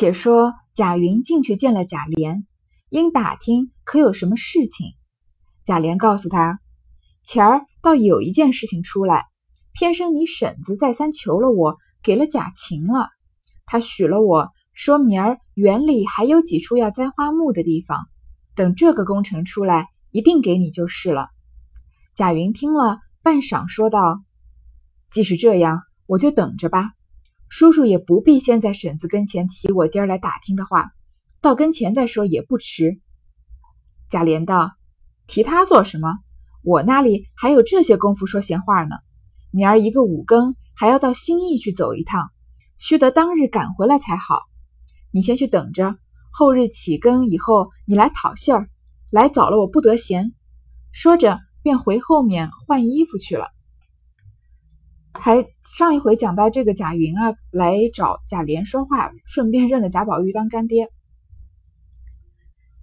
且说贾云进去见了贾琏，因打听可有什么事情。贾琏告诉他，前儿倒有一件事情出来，偏生你婶子再三求了我，给了贾晴了，他许了我说明儿园里还有几处要栽花木的地方，等这个工程出来，一定给你就是了。贾云听了半晌，说道：“既是这样，我就等着吧。”叔叔也不必先在婶子跟前提我今儿来打听的话，到跟前再说也不迟。贾琏道：“提他做什么？我那里还有这些功夫说闲话呢。明儿一个五更还要到兴义去走一趟，须得当日赶回来才好。你先去等着，后日起更以后你来讨信儿。来早了我不得闲。”说着便回后面换衣服去了。还上一回讲到这个贾云啊，来找贾琏说话，顺便认了贾宝玉当干爹。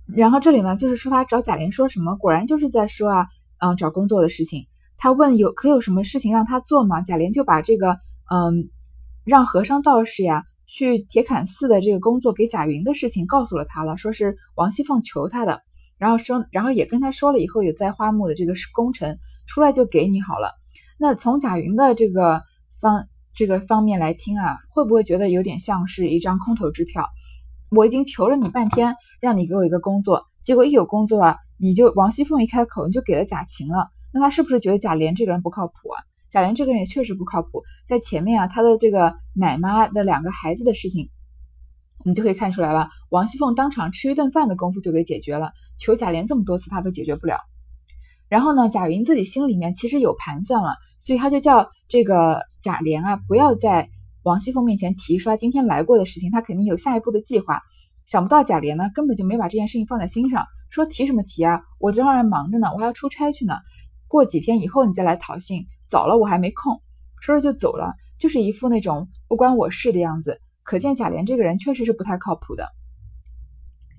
然后这里呢，就是说他找贾琏说什么，果然就是在说啊，嗯，找工作的事情。他问有可有什么事情让他做吗？贾琏就把这个嗯，让和尚道士呀去铁槛寺的这个工作给贾云的事情告诉了他了，说是王熙凤求他的，然后说，然后也跟他说了以后有栽花木的这个工程出来就给你好了。那从贾云的这个方这个方面来听啊，会不会觉得有点像是一张空头支票？我已经求了你半天，让你给我一个工作，结果一有工作啊，你就王熙凤一开口，你就给了贾晴了。那他是不是觉得贾琏这个人不靠谱啊？贾琏这个人也确实不靠谱。在前面啊，他的这个奶妈的两个孩子的事情，你就可以看出来了。王熙凤当场吃一顿饭的功夫就给解决了，求贾琏这么多次，他都解决不了。然后呢，贾云自己心里面其实有盘算了。所以他就叫这个贾琏啊，不要在王熙凤面前提说今天来过的事情，他肯定有下一步的计划。想不到贾琏呢，根本就没把这件事情放在心上，说提什么提啊，我正让人忙着呢，我还要出差去呢，过几天以后你再来讨信，早了我还没空。说着就走了，就是一副那种不关我事的样子。可见贾琏这个人确实是不太靠谱的。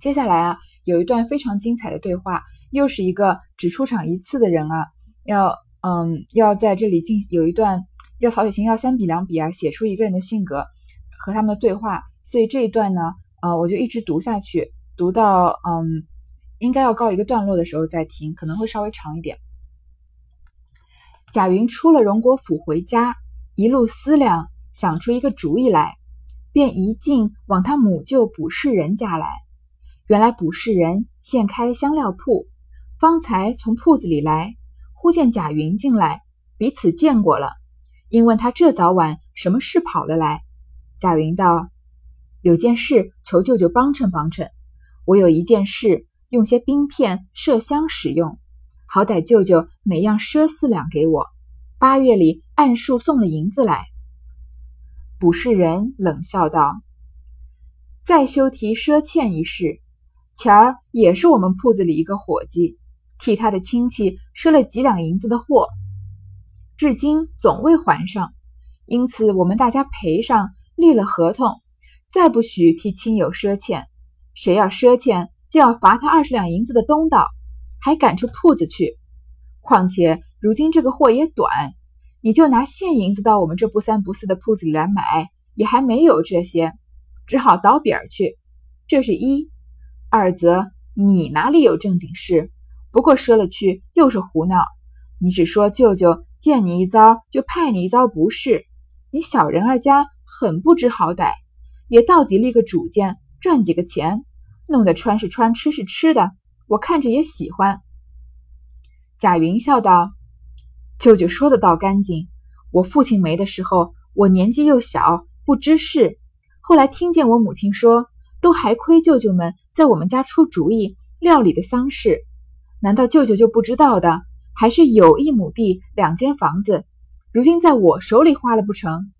接下来啊，有一段非常精彩的对话，又是一个只出场一次的人啊，要。嗯，要在这里进有一段要曹雪芹要三笔两笔啊，写出一个人的性格和他们的对话，所以这一段呢，呃，我就一直读下去，读到嗯，应该要告一个段落的时候再听，可能会稍微长一点。贾云出了荣国府回家，一路思量，想出一个主意来，便一径往他母舅卜氏人家来。原来卜氏人现开香料铺，方才从铺子里来。忽见贾云进来，彼此见过了，因问他这早晚什么事跑了来。贾云道：“有件事求舅舅帮衬帮衬。我有一件事，用些冰片麝香使用，好歹舅舅每样赊四两给我。八月里按数送了银子来。”卜氏人冷笑道：“再休提赊欠一事，前儿也是我们铺子里一个伙计。”替他的亲戚赊了几两银子的货，至今总未还上，因此我们大家赔上，立了合同，再不许替亲友赊欠。谁要赊欠，就要罚他二十两银子的东道，还赶出铺子去。况且如今这个货也短，你就拿现银子到我们这不三不四的铺子里来买，也还没有这些，只好倒扁儿去。这是一，二则你哪里有正经事？不过赊了去又是胡闹，你只说舅舅见你一遭就派你一遭不是？你小人儿家很不知好歹，也到底立个主见赚几个钱，弄得穿是穿吃是吃的，我看着也喜欢。贾云笑道：“舅舅说的倒干净。我父亲没的时候，我年纪又小，不知事。后来听见我母亲说，都还亏舅舅们在我们家出主意料理的丧事。”难道舅舅就不知道的？还是有一亩地、两间房子，如今在我手里花了不成？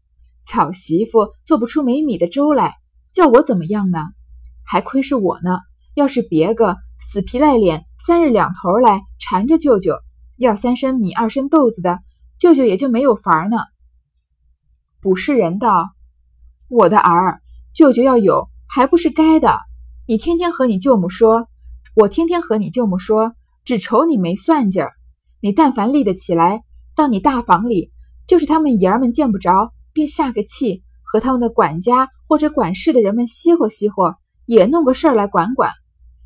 巧媳妇做不出没米的粥来，叫我怎么样呢？还亏是我呢。要是别个死皮赖脸，三日两头来缠着舅舅要三升米、二升豆子的，舅舅也就没有法儿呢。卜氏人道：“我的儿，舅舅要有，还不是该的。你天天和你舅母说，我天天和你舅母说。”只愁你没算计儿，你但凡立得起来，到你大房里，就是他们爷儿们见不着，便下个气，和他们的管家或者管事的人们稀活稀活，也弄个事儿来管管。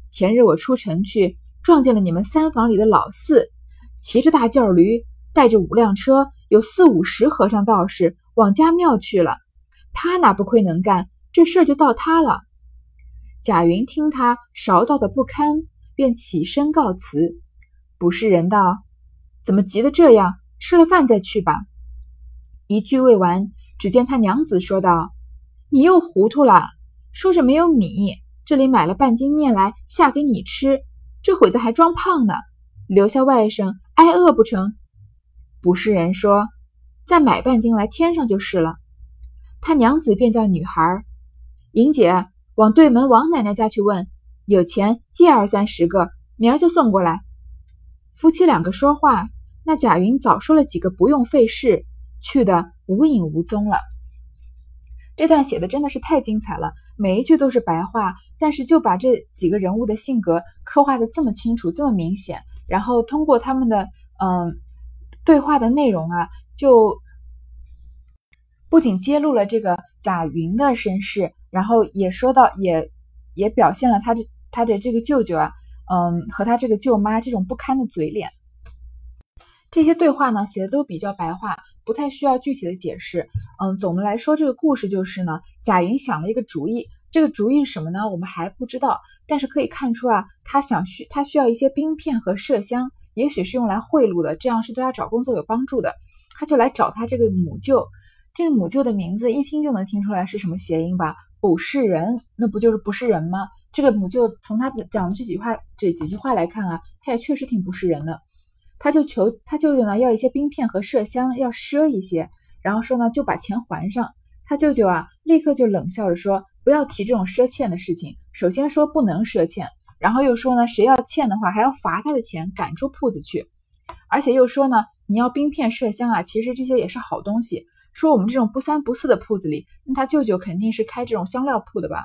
前日我出城去，撞见了你们三房里的老四，骑着大轿驴，带着五辆车，有四五十和尚道士往家庙去了。他哪不亏能干，这事儿就到他了。贾云听他勺到的不堪，便起身告辞。卜士人道：“怎么急得这样？吃了饭再去吧。”一句未完，只见他娘子说道：“你又糊涂了，说着没有米。”这里买了半斤面来下给你吃，这会子还装胖呢，留下外甥挨饿不成？不是人说，再买半斤来添上就是了。他娘子便叫女孩莹姐往对门王奶奶家去问，有钱借二三十个，明儿就送过来。夫妻两个说话，那贾云早说了几个不用费事，去的无影无踪了。这段写的真的是太精彩了，每一句都是白话，但是就把这几个人物的性格刻画的这么清楚、这么明显，然后通过他们的嗯对话的内容啊，就不仅揭露了这个贾云的身世，然后也说到也也表现了他的他的这个舅舅啊，嗯和他这个舅妈这种不堪的嘴脸。这些对话呢写的都比较白话。不太需要具体的解释，嗯，总的来说，这个故事就是呢，贾云想了一个主意，这个主意是什么呢？我们还不知道，但是可以看出啊，他想需他需要一些冰片和麝香，也许是用来贿赂的，这样是对他找工作有帮助的。他就来找他这个母舅，这个母舅的名字一听就能听出来是什么谐音吧？不是人，那不就是不是人吗？这个母舅从他讲的这几话这几句话来看啊，他也确实挺不是人的。他就求他舅舅呢，要一些冰片和麝香，要赊一些，然后说呢，就把钱还上。他舅舅啊，立刻就冷笑着说：“不要提这种赊欠的事情。首先说不能赊欠，然后又说呢，谁要欠的话，还要罚他的钱，赶出铺子去。而且又说呢，你要冰片、麝香啊，其实这些也是好东西。说我们这种不三不四的铺子里，那他舅舅肯定是开这种香料铺的吧？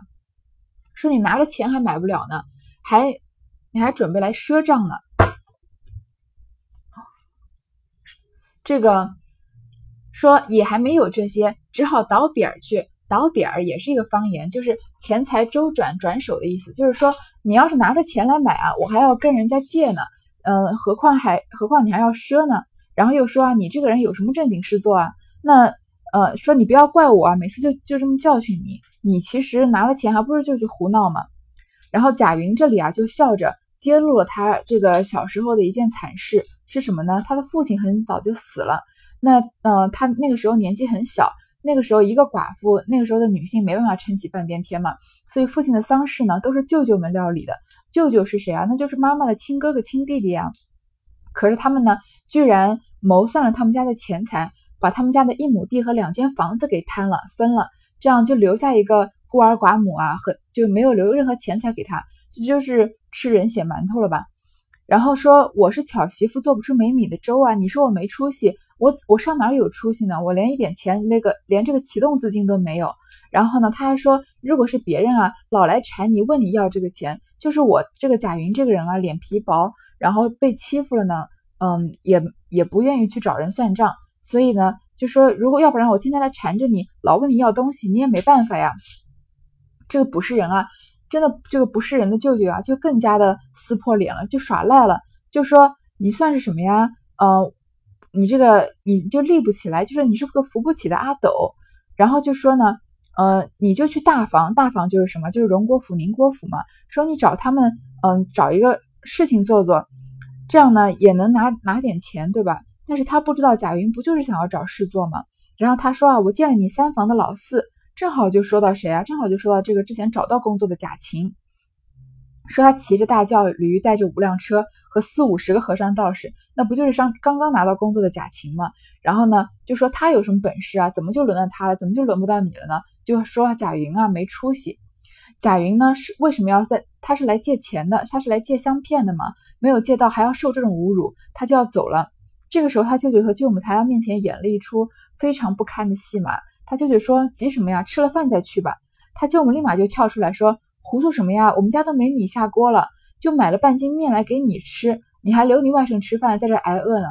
说你拿着钱还买不了呢，还你还准备来赊账呢？”这个说也还没有这些，只好倒点儿去。倒点儿也是一个方言，就是钱财周转、转手的意思。就是说，你要是拿着钱来买啊，我还要跟人家借呢。嗯，何况还何况你还要赊呢。然后又说啊，你这个人有什么正经事做啊？那呃，说你不要怪我啊，每次就就这么教训你。你其实拿了钱，还不是就去胡闹吗？然后贾云这里啊，就笑着揭露了他这个小时候的一件惨事。是什么呢？他的父亲很早就死了，那呃，他那个时候年纪很小，那个时候一个寡妇，那个时候的女性没办法撑起半边天嘛，所以父亲的丧事呢都是舅舅们料理的。舅舅是谁啊？那就是妈妈的亲哥哥亲弟弟啊。可是他们呢，居然谋算了他们家的钱财，把他们家的一亩地和两间房子给贪了分了，这样就留下一个孤儿寡母啊，和就没有留任何钱财给他，这就是吃人血馒头了吧？然后说我是巧媳妇，做不出没米的粥啊！你说我没出息，我我上哪有出息呢？我连一点钱，那个连这个启动资金都没有。然后呢，他还说，如果是别人啊，老来缠你，问你要这个钱，就是我这个贾云这个人啊，脸皮薄，然后被欺负了呢，嗯，也也不愿意去找人算账。所以呢，就说如果要不然我天天来缠着你，老问你要东西，你也没办法呀。这个不是人啊！真的，这个不是人的舅舅啊，就更加的撕破脸了，就耍赖了，就说你算是什么呀？呃，你这个你就立不起来，就说你是个扶不起的阿斗。然后就说呢，呃，你就去大房，大房就是什么？就是荣国府、宁国府嘛。说你找他们，嗯，找一个事情做做，这样呢也能拿拿点钱，对吧？但是他不知道贾云不就是想要找事做吗？然后他说啊，我见了你三房的老四。正好就说到谁啊？正好就说到这个之前找到工作的贾琴，说他骑着大轿驴，带着五辆车和四五十个和尚道士，那不就是上刚刚拿到工作的贾琴吗？然后呢，就说他有什么本事啊？怎么就轮到他了？怎么就轮不到你了呢？就说贾云啊没出息。贾云呢是为什么要在？他是来借钱的，他是来借香片的嘛？没有借到还要受这种侮辱，他就要走了。这个时候他舅舅和舅母在他面前演了一出非常不堪的戏码。他舅舅说：“急什么呀？吃了饭再去吧。”他舅母立马就跳出来说：“糊涂什么呀？我们家都没米下锅了，就买了半斤面来给你吃，你还留你外甥吃饭，在这挨饿呢。”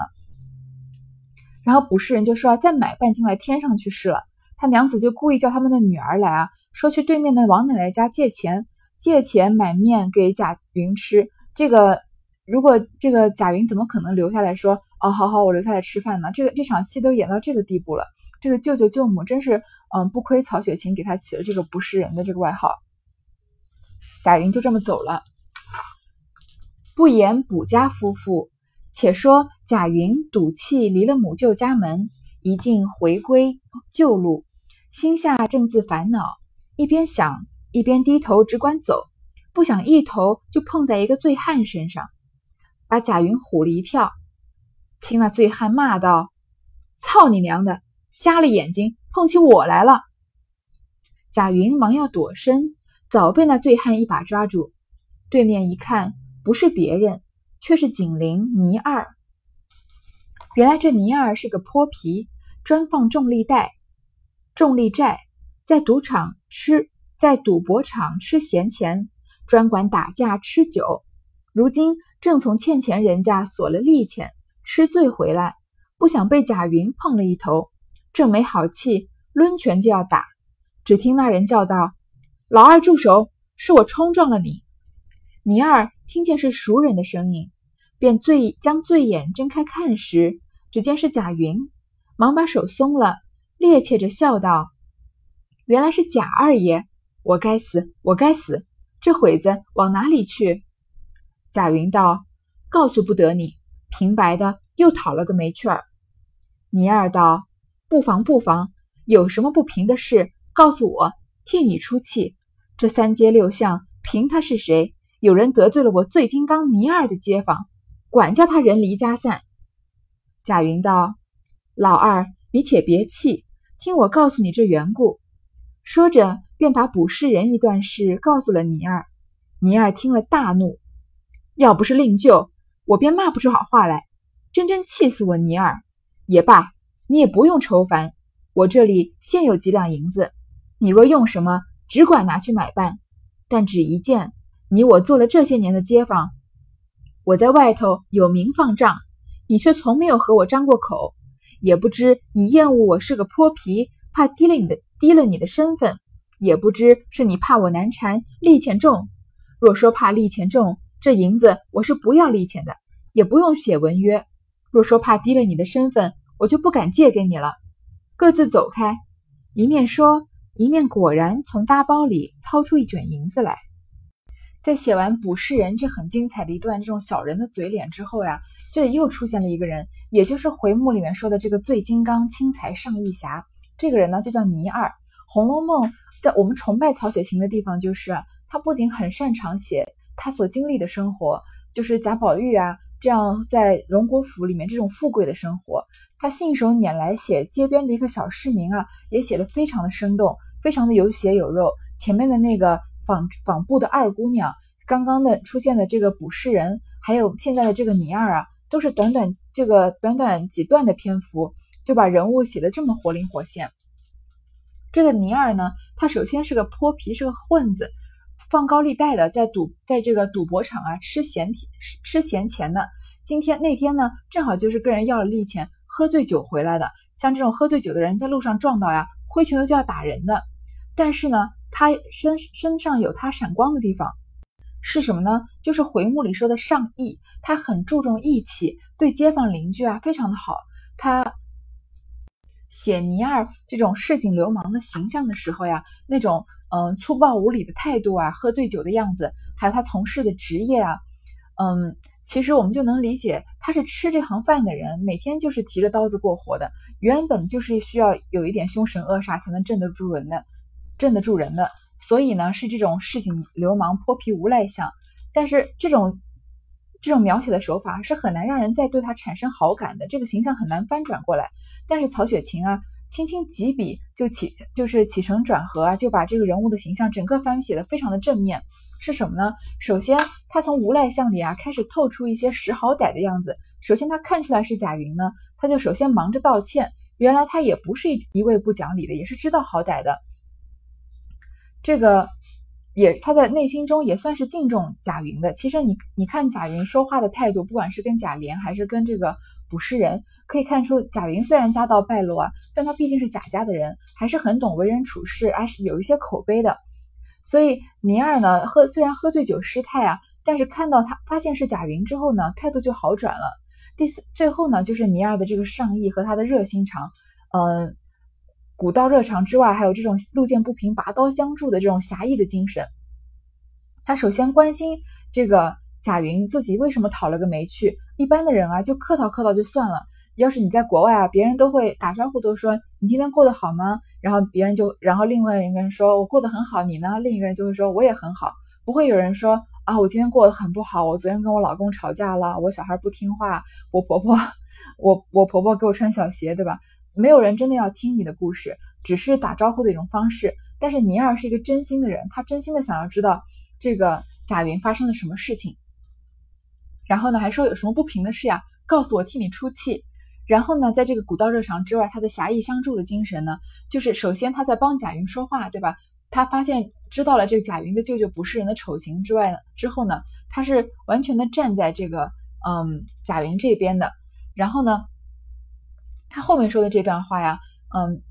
然后卜士人就说：“再买半斤来添上去试了。”他娘子就故意叫他们的女儿来啊，说去对面的王奶奶家借钱，借钱买面给贾云吃。这个如果这个贾云怎么可能留下来说哦，好好，我留下来吃饭呢？这个这场戏都演到这个地步了，这个舅舅舅母真是嗯，不亏曹雪芹给他起了这个不是人的这个外号。贾云就这么走了。不言卜家夫妇，且说贾云赌气离了母舅家门，一进回归旧路，心下正自烦恼，一边想一边低头只管走。不想一头就碰在一个醉汉身上，把贾云唬了一跳。听那醉汉骂道：“操你娘的，瞎了眼睛，碰起我来了！”贾云忙要躲身，早被那醉汉一把抓住。对面一看，不是别人，却是警铃倪二。原来这倪二是个泼皮，专放重利贷、重利债，在赌场吃，在赌博场吃闲钱。专管打架吃酒，如今正从欠钱人家索了利钱，吃醉回来，不想被贾云碰了一头，正没好气，抡拳就要打。只听那人叫道：“老二住手！是我冲撞了你。”倪二听见是熟人的声音，便醉将醉眼睁开看时，只见是贾云，忙把手松了，趔趄着笑道：“原来是贾二爷！我该死，我该死！”这会子往哪里去？贾云道：“告诉不得你，平白的又讨了个没趣儿。”倪二道：“不妨不妨，有什么不平的事，告诉我，替你出气。这三街六巷，凭他是谁？有人得罪了我醉金刚倪二的街坊，管叫他人离家散。”贾云道：“老二，你且别气，听我告诉你这缘故。”说着。便把卜世人一段事告诉了倪二，倪二听了大怒，要不是令舅，我便骂不出好话来，真真气死我尼尔。也罢，你也不用愁烦，我这里现有几两银子，你若用什么，只管拿去买办。但只一件，你我做了这些年的街坊，我在外头有名放账，你却从没有和我张过口，也不知你厌恶我是个泼皮，怕低了你的低了你的身份。也不知是你怕我难缠，利钱重。若说怕利钱重，这银子我是不要利钱的，也不用写文约。若说怕低了你的身份，我就不敢借给你了。各自走开。一面说，一面果然从大包里掏出一卷银子来。在写完卜世人这很精彩的一段这种小人的嘴脸之后呀，这里又出现了一个人，也就是回目里面说的这个醉金刚轻财上义侠。这个人呢，就叫倪二，《红楼梦》。在我们崇拜曹雪芹的地方，就是他不仅很擅长写他所经历的生活，就是贾宝玉啊这样在荣国府里面这种富贵的生活，他信手拈来写街边的一个小市民啊，也写的非常的生动，非常的有血有肉。前面的那个纺纺布的二姑娘，刚刚的出现的这个卜世人，还有现在的这个倪二啊，都是短短这个短短几段的篇幅，就把人物写的这么活灵活现。这个尼尔呢，他首先是个泼皮，是个混子，放高利贷的，在赌，在这个赌博场啊吃闲吃吃闲钱的。今天那天呢，正好就是跟人要了利钱，喝醉酒回来的。像这种喝醉酒的人，在路上撞到呀，挥拳头就要打人的。但是呢，他身身上有他闪光的地方，是什么呢？就是回目里说的上义，他很注重义气，对街坊邻居啊非常的好。他。写尼二这种市井流氓的形象的时候呀，那种嗯粗暴无礼的态度啊，喝醉酒的样子，还有他从事的职业啊，嗯，其实我们就能理解，他是吃这行饭的人，每天就是提着刀子过活的，原本就是需要有一点凶神恶煞才能镇得住人的，镇得住人的，所以呢是这种市井流氓泼皮无赖相，但是这种这种描写的手法是很难让人再对他产生好感的，这个形象很难翻转过来。但是曹雪芹啊，轻轻几笔就起，就是起承转合啊，就把这个人物的形象整个翻写的非常的正面。是什么呢？首先，他从无赖相里啊开始透出一些识好歹的样子。首先，他看出来是贾云呢，他就首先忙着道歉。原来他也不是一一位不讲理的，也是知道好歹的。这个也他在内心中也算是敬重贾云的。其实你你看贾云说话的态度，不管是跟贾琏还是跟这个不是人。可以看出，贾云虽然家道败落啊，但他毕竟是贾家的人，还是很懂为人处事，还是有一些口碑的。所以倪二呢，喝虽然喝醉酒失态啊，但是看到他发现是贾云之后呢，态度就好转了。第四，最后呢，就是倪二的这个上义和他的热心肠，嗯，古道热肠之外，还有这种路见不平拔刀相助的这种侠义的精神。他首先关心这个贾云自己为什么讨了个没趣。一般的人啊，就客套客套就算了。要是你在国外啊，别人都会打招呼，都说你今天过得好吗？然后别人就，然后另外一个人说我过得很好，你呢？另一个人就会说我也很好，不会有人说啊我今天过得很不好，我昨天跟我老公吵架了，我小孩不听话，我婆婆，我我婆婆给我穿小鞋，对吧？没有人真的要听你的故事，只是打招呼的一种方式。但是尼尔是一个真心的人，他真心的想要知道这个贾云发生了什么事情，然后呢还说有什么不平的事呀，告诉我替你出气。然后呢，在这个古道热肠之外，他的侠义相助的精神呢，就是首先他在帮贾云说话，对吧？他发现知道了这个贾云的舅舅不是人的丑行之外呢，之后呢，他是完全的站在这个嗯贾云这边的。然后呢，他后面说的这段话呀，嗯，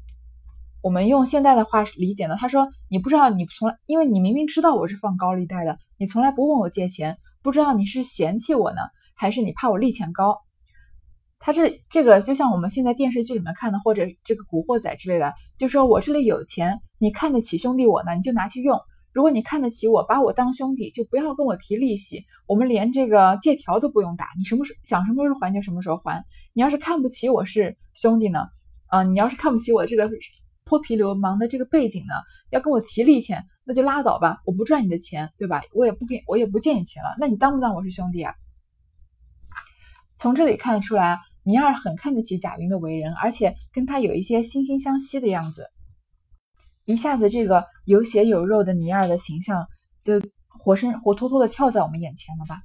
我们用现在的话理解呢，他说你不知道你从来，因为你明明知道我是放高利贷的，你从来不问我借钱，不知道你是嫌弃我呢，还是你怕我利钱高？他这这个就像我们现在电视剧里面看的，或者这个古惑仔之类的，就说我这里有钱，你看得起兄弟我呢，你就拿去用；如果你看得起我，把我当兄弟，就不要跟我提利息，我们连这个借条都不用打，你什么时想什么时候还就什么时候还。你要是看不起我是兄弟呢，啊，你要是看不起我这个泼皮流氓的这个背景呢，要跟我提利钱，那就拉倒吧，我不赚你的钱，对吧？我也不给我也不借你钱了，那你当不当我是兄弟啊？从这里看得出来。尼二很看得起贾云的为人，而且跟他有一些惺惺相惜的样子。一下子，这个有血有肉的尼二的形象就活生活脱脱的跳在我们眼前了吧？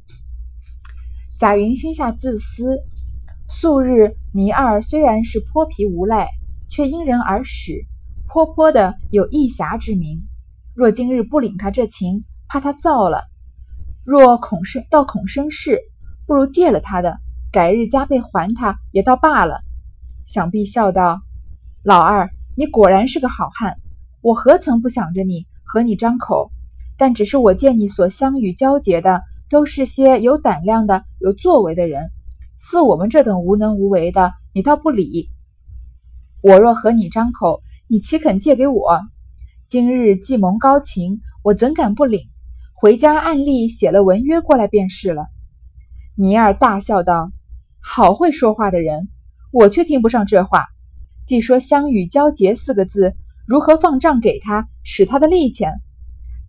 贾云心下自私，素日尼二虽然是泼皮无赖，却因人而使，泼泼的有义侠之名。若今日不领他这情，怕他造了；若恐生倒恐生事，不如借了他的。改日加倍还他，也倒罢了。想必笑道：“老二，你果然是个好汉。我何曾不想着你，和你张口？但只是我见你所相与交结的，都是些有胆量的、有作为的人。似我们这等无能无为的，你倒不理。我若和你张口，你岂肯借给我？今日既蒙高情，我怎敢不领？回家暗例写了文约过来便是了。”尼尔大笑道。好会说话的人，我却听不上这话。既说相与交结四个字，如何放账给他，使他的利钱？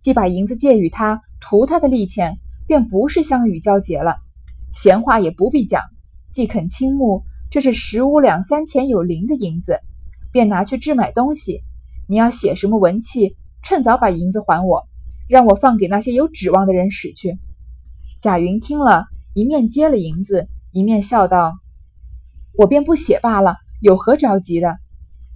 既把银子借与他，图他的利钱，便不是相与交结了。闲话也不必讲，既肯倾慕，这是十五两三钱有零的银子，便拿去置买东西。你要写什么文契，趁早把银子还我，让我放给那些有指望的人使去。贾云听了一面接了银子。一面笑道：“我便不写罢了，有何着急的？”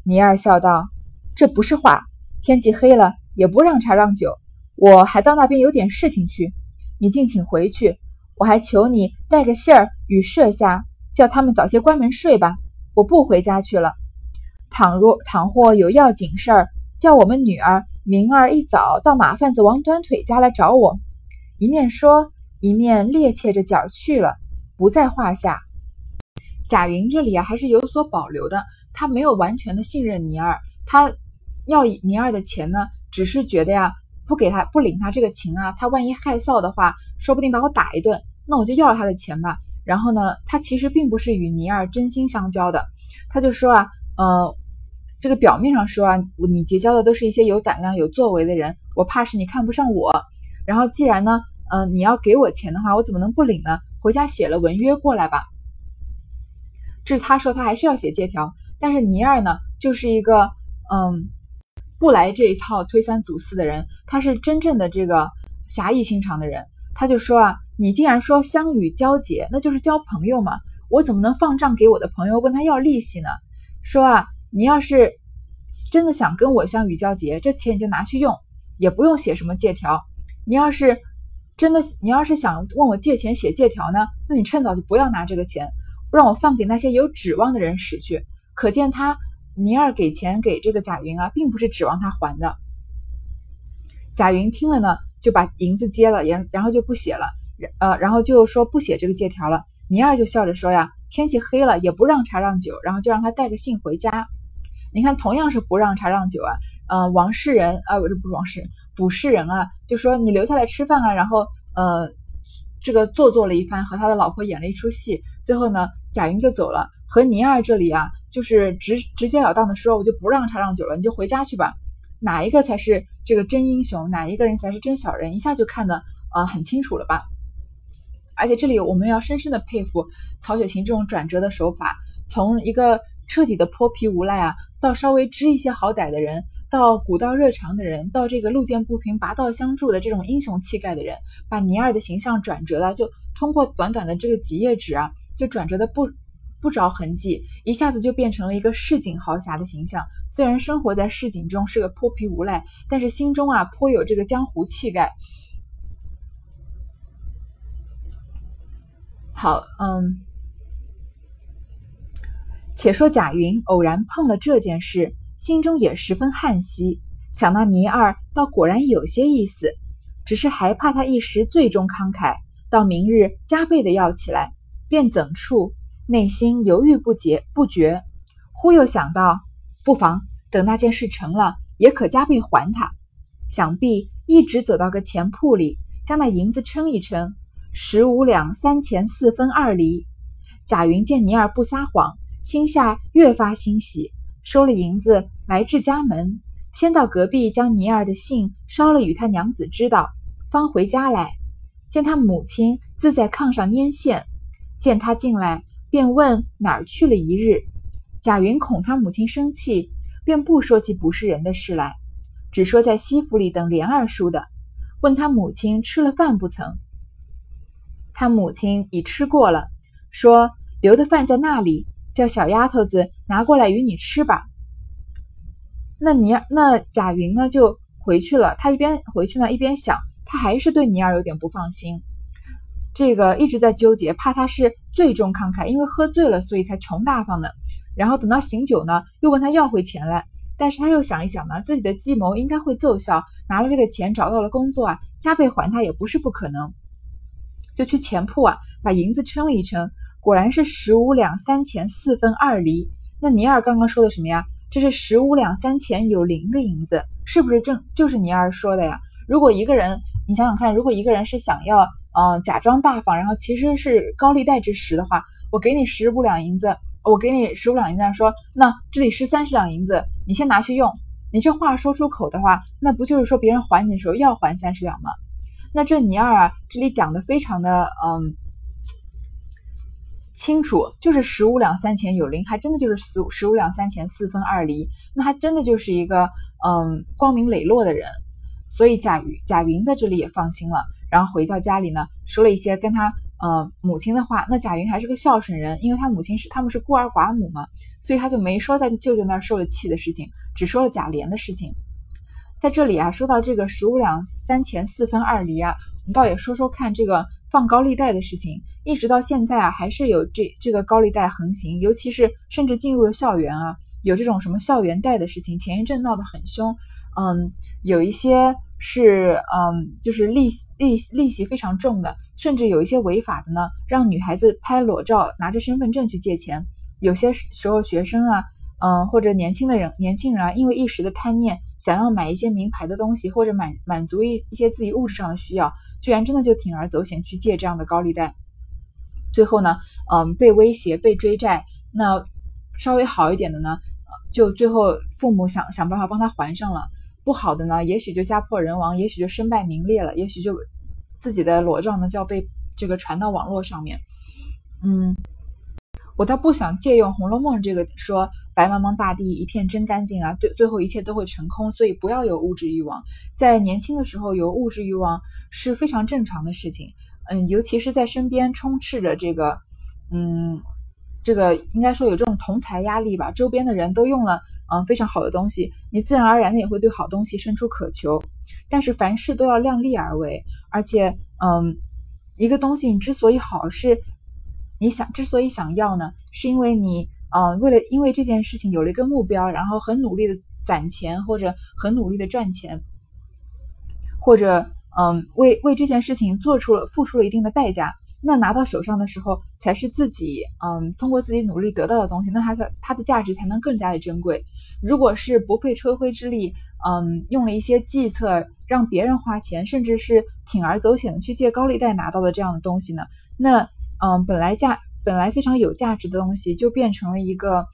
尼二笑道：“这不是话。天气黑了，也不让茶让酒，我还到那边有点事情去。你尽请回去。我还求你带个信儿与舍下，叫他们早些关门睡吧。我不回家去了。倘若倘或有要紧事儿，叫我们女儿明儿一早到马贩子王短腿家来找我。”一面说，一面趔趄着脚去了。不在话下。贾云这里啊，还是有所保留的。他没有完全的信任尼儿，他要尼儿的钱呢，只是觉得呀，不给他不领他这个情啊，他万一害臊的话，说不定把我打一顿，那我就要了他的钱吧。然后呢，他其实并不是与尼儿真心相交的。他就说啊，呃，这个表面上说啊，你结交的都是一些有胆量、有作为的人，我怕是你看不上我。然后既然呢，嗯，你要给我钱的话，我怎么能不领呢？回家写了文约过来吧。这是他说他还是要写借条，但是尼尔呢，就是一个嗯不来这一套推三阻四的人，他是真正的这个侠义心肠的人。他就说啊，你既然说相与交结，那就是交朋友嘛，我怎么能放账给我的朋友问他要利息呢？说啊，你要是真的想跟我相与交结，这钱你就拿去用，也不用写什么借条。你要是真的，你要是想问我借钱写借条呢？那你趁早就不要拿这个钱。让我放给那些有指望的人使去。可见他尼尔给钱给这个贾云啊，并不是指望他还的。贾云听了呢，就把银子接了，然然后就不写了，呃，然后就说不写这个借条了。尼尔就笑着说呀，天气黑了，也不让茶让酒，然后就让他带个信回家。你看，同样是不让茶让酒啊，呃，王世仁啊，不是不是王世仁，卜世仁啊，就说你留下来吃饭啊，然后呃，这个做作了一番，和他的老婆演了一出戏，最后呢，贾云就走了。和尼尔这里啊，就是直直截了当的说，我就不让茶让酒了，你就回家去吧。哪一个才是这个真英雄？哪一个人才是真小人？一下就看得啊很清楚了吧？而且这里我们要深深的佩服曹雪芹这种转折的手法，从一个彻底的泼皮无赖啊，到稍微知一些好歹的人，到古道热肠的人，到这个路见不平拔刀相助的这种英雄气概的人，把尼尔的形象转折了，就通过短短的这个几页纸啊，就转折的不。不着痕迹，一下子就变成了一个市井豪侠的形象。虽然生活在市井中是个泼皮无赖，但是心中啊颇有这个江湖气概。好，嗯，且说贾云偶然碰了这件事，心中也十分惋惜，想那倪二倒果然有些意思，只是还怕他一时最终慷慨，到明日加倍的要起来，便怎处？内心犹豫不决，不决，忽又想到，不妨等那件事成了，也可加倍还他。想必一直走到个钱铺里，将那银子称一称，十五两三钱四分二厘。贾云见尼尔不撒谎，心下越发欣喜，收了银子，来至家门，先到隔壁将尼尔的信捎了与他娘子知道，方回家来，见他母亲自在炕上拈线，见他进来。便问哪儿去了一日，贾云恐他母亲生气，便不说起不是人的事来，只说在西府里等莲二叔的。问他母亲吃了饭不曾？他母亲已吃过了，说留的饭在那里，叫小丫头子拿过来与你吃吧。那尼尔那贾云呢就回去了，他一边回去呢一边想，他还是对尼尔有点不放心。这个一直在纠结，怕他是最终慷慨，因为喝醉了，所以才穷大方的。然后等到醒酒呢，又问他要回钱来。但是他又想一想呢，自己的计谋应该会奏效，拿了这个钱找到了工作啊，加倍还他也不是不可能。就去钱铺啊，把银子称了一称，果然是十五两三钱四分二厘。那尼尔刚刚说的什么呀？这是十五两三钱有零的银子，是不是正就是尼尔说的呀？如果一个人，你想想看，如果一个人是想要。嗯，假装大方，然后其实是高利贷之时的话，我给你十五两银子，我给你十五两银子，说那这里是三十两银子，你先拿去用。你这话说出口的话，那不就是说别人还你的时候要还三十两吗？那这尼二啊，这里讲的非常的嗯清楚，就是十五两三钱有零，还真的就是十十五两三钱四分二厘，那还真的就是一个嗯光明磊落的人，所以贾云贾云在这里也放心了。然后回到家里呢，说了一些跟他呃母亲的话。那贾云还是个孝顺人，因为他母亲是他们是孤儿寡母嘛，所以他就没说在舅舅那儿受了气的事情，只说了贾琏的事情。在这里啊，说到这个十五两三钱四分二厘啊，我们倒也说说看这个放高利贷的事情。一直到现在啊，还是有这这个高利贷横行，尤其是甚至进入了校园啊，有这种什么校园贷的事情，前一阵闹得很凶。嗯，有一些。是，嗯，就是利息利利息非常重的，甚至有一些违法的呢，让女孩子拍裸照，拿着身份证去借钱。有些时候学生啊，嗯，或者年轻的人，年轻人啊，因为一时的贪念，想要买一些名牌的东西，或者满满足一一些自己物质上的需要，居然真的就铤而走险去借这样的高利贷。最后呢，嗯，被威胁、被追债。那稍微好一点的呢，就最后父母想想办法帮他还上了。不好的呢，也许就家破人亡，也许就身败名裂了，也许就自己的裸照呢就要被这个传到网络上面。嗯，我倒不想借用《红楼梦》这个说白茫茫大地一片真干净啊，最最后一切都会成空，所以不要有物质欲望。在年轻的时候有物质欲望是非常正常的事情。嗯，尤其是在身边充斥着这个，嗯，这个应该说有这种同财压力吧，周边的人都用了。嗯，非常好的东西，你自然而然的也会对好东西生出渴求。但是凡事都要量力而为，而且，嗯，一个东西你之所以好，是你想之所以想要呢，是因为你呃为了因为这件事情有了一个目标，然后很努力的攒钱或者很努力的赚钱，或者嗯为为这件事情做出了付出了一定的代价。那拿到手上的时候，才是自己嗯通过自己努力得到的东西，那它的它的价值才能更加的珍贵。如果是不费吹灰之力，嗯用了一些计策让别人花钱，甚至是铤而走险的去借高利贷拿到的这样的东西呢，那嗯本来价本来非常有价值的东西，就变成了一个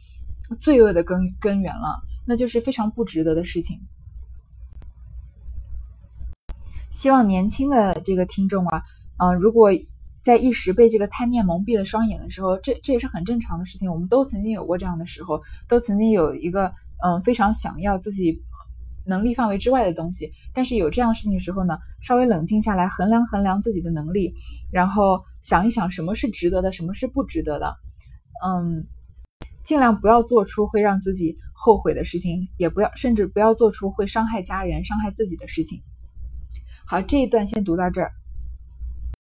罪恶的根根源了，那就是非常不值得的事情。希望年轻的这个听众啊，嗯如果。在一时被这个贪念蒙蔽了双眼的时候，这这也是很正常的事情。我们都曾经有过这样的时候，都曾经有一个嗯非常想要自己能力范围之外的东西。但是有这样事情的时候呢，稍微冷静下来，衡量衡量自己的能力，然后想一想什么是值得的，什么是不值得的。嗯，尽量不要做出会让自己后悔的事情，也不要甚至不要做出会伤害家人、伤害自己的事情。好，这一段先读到这儿。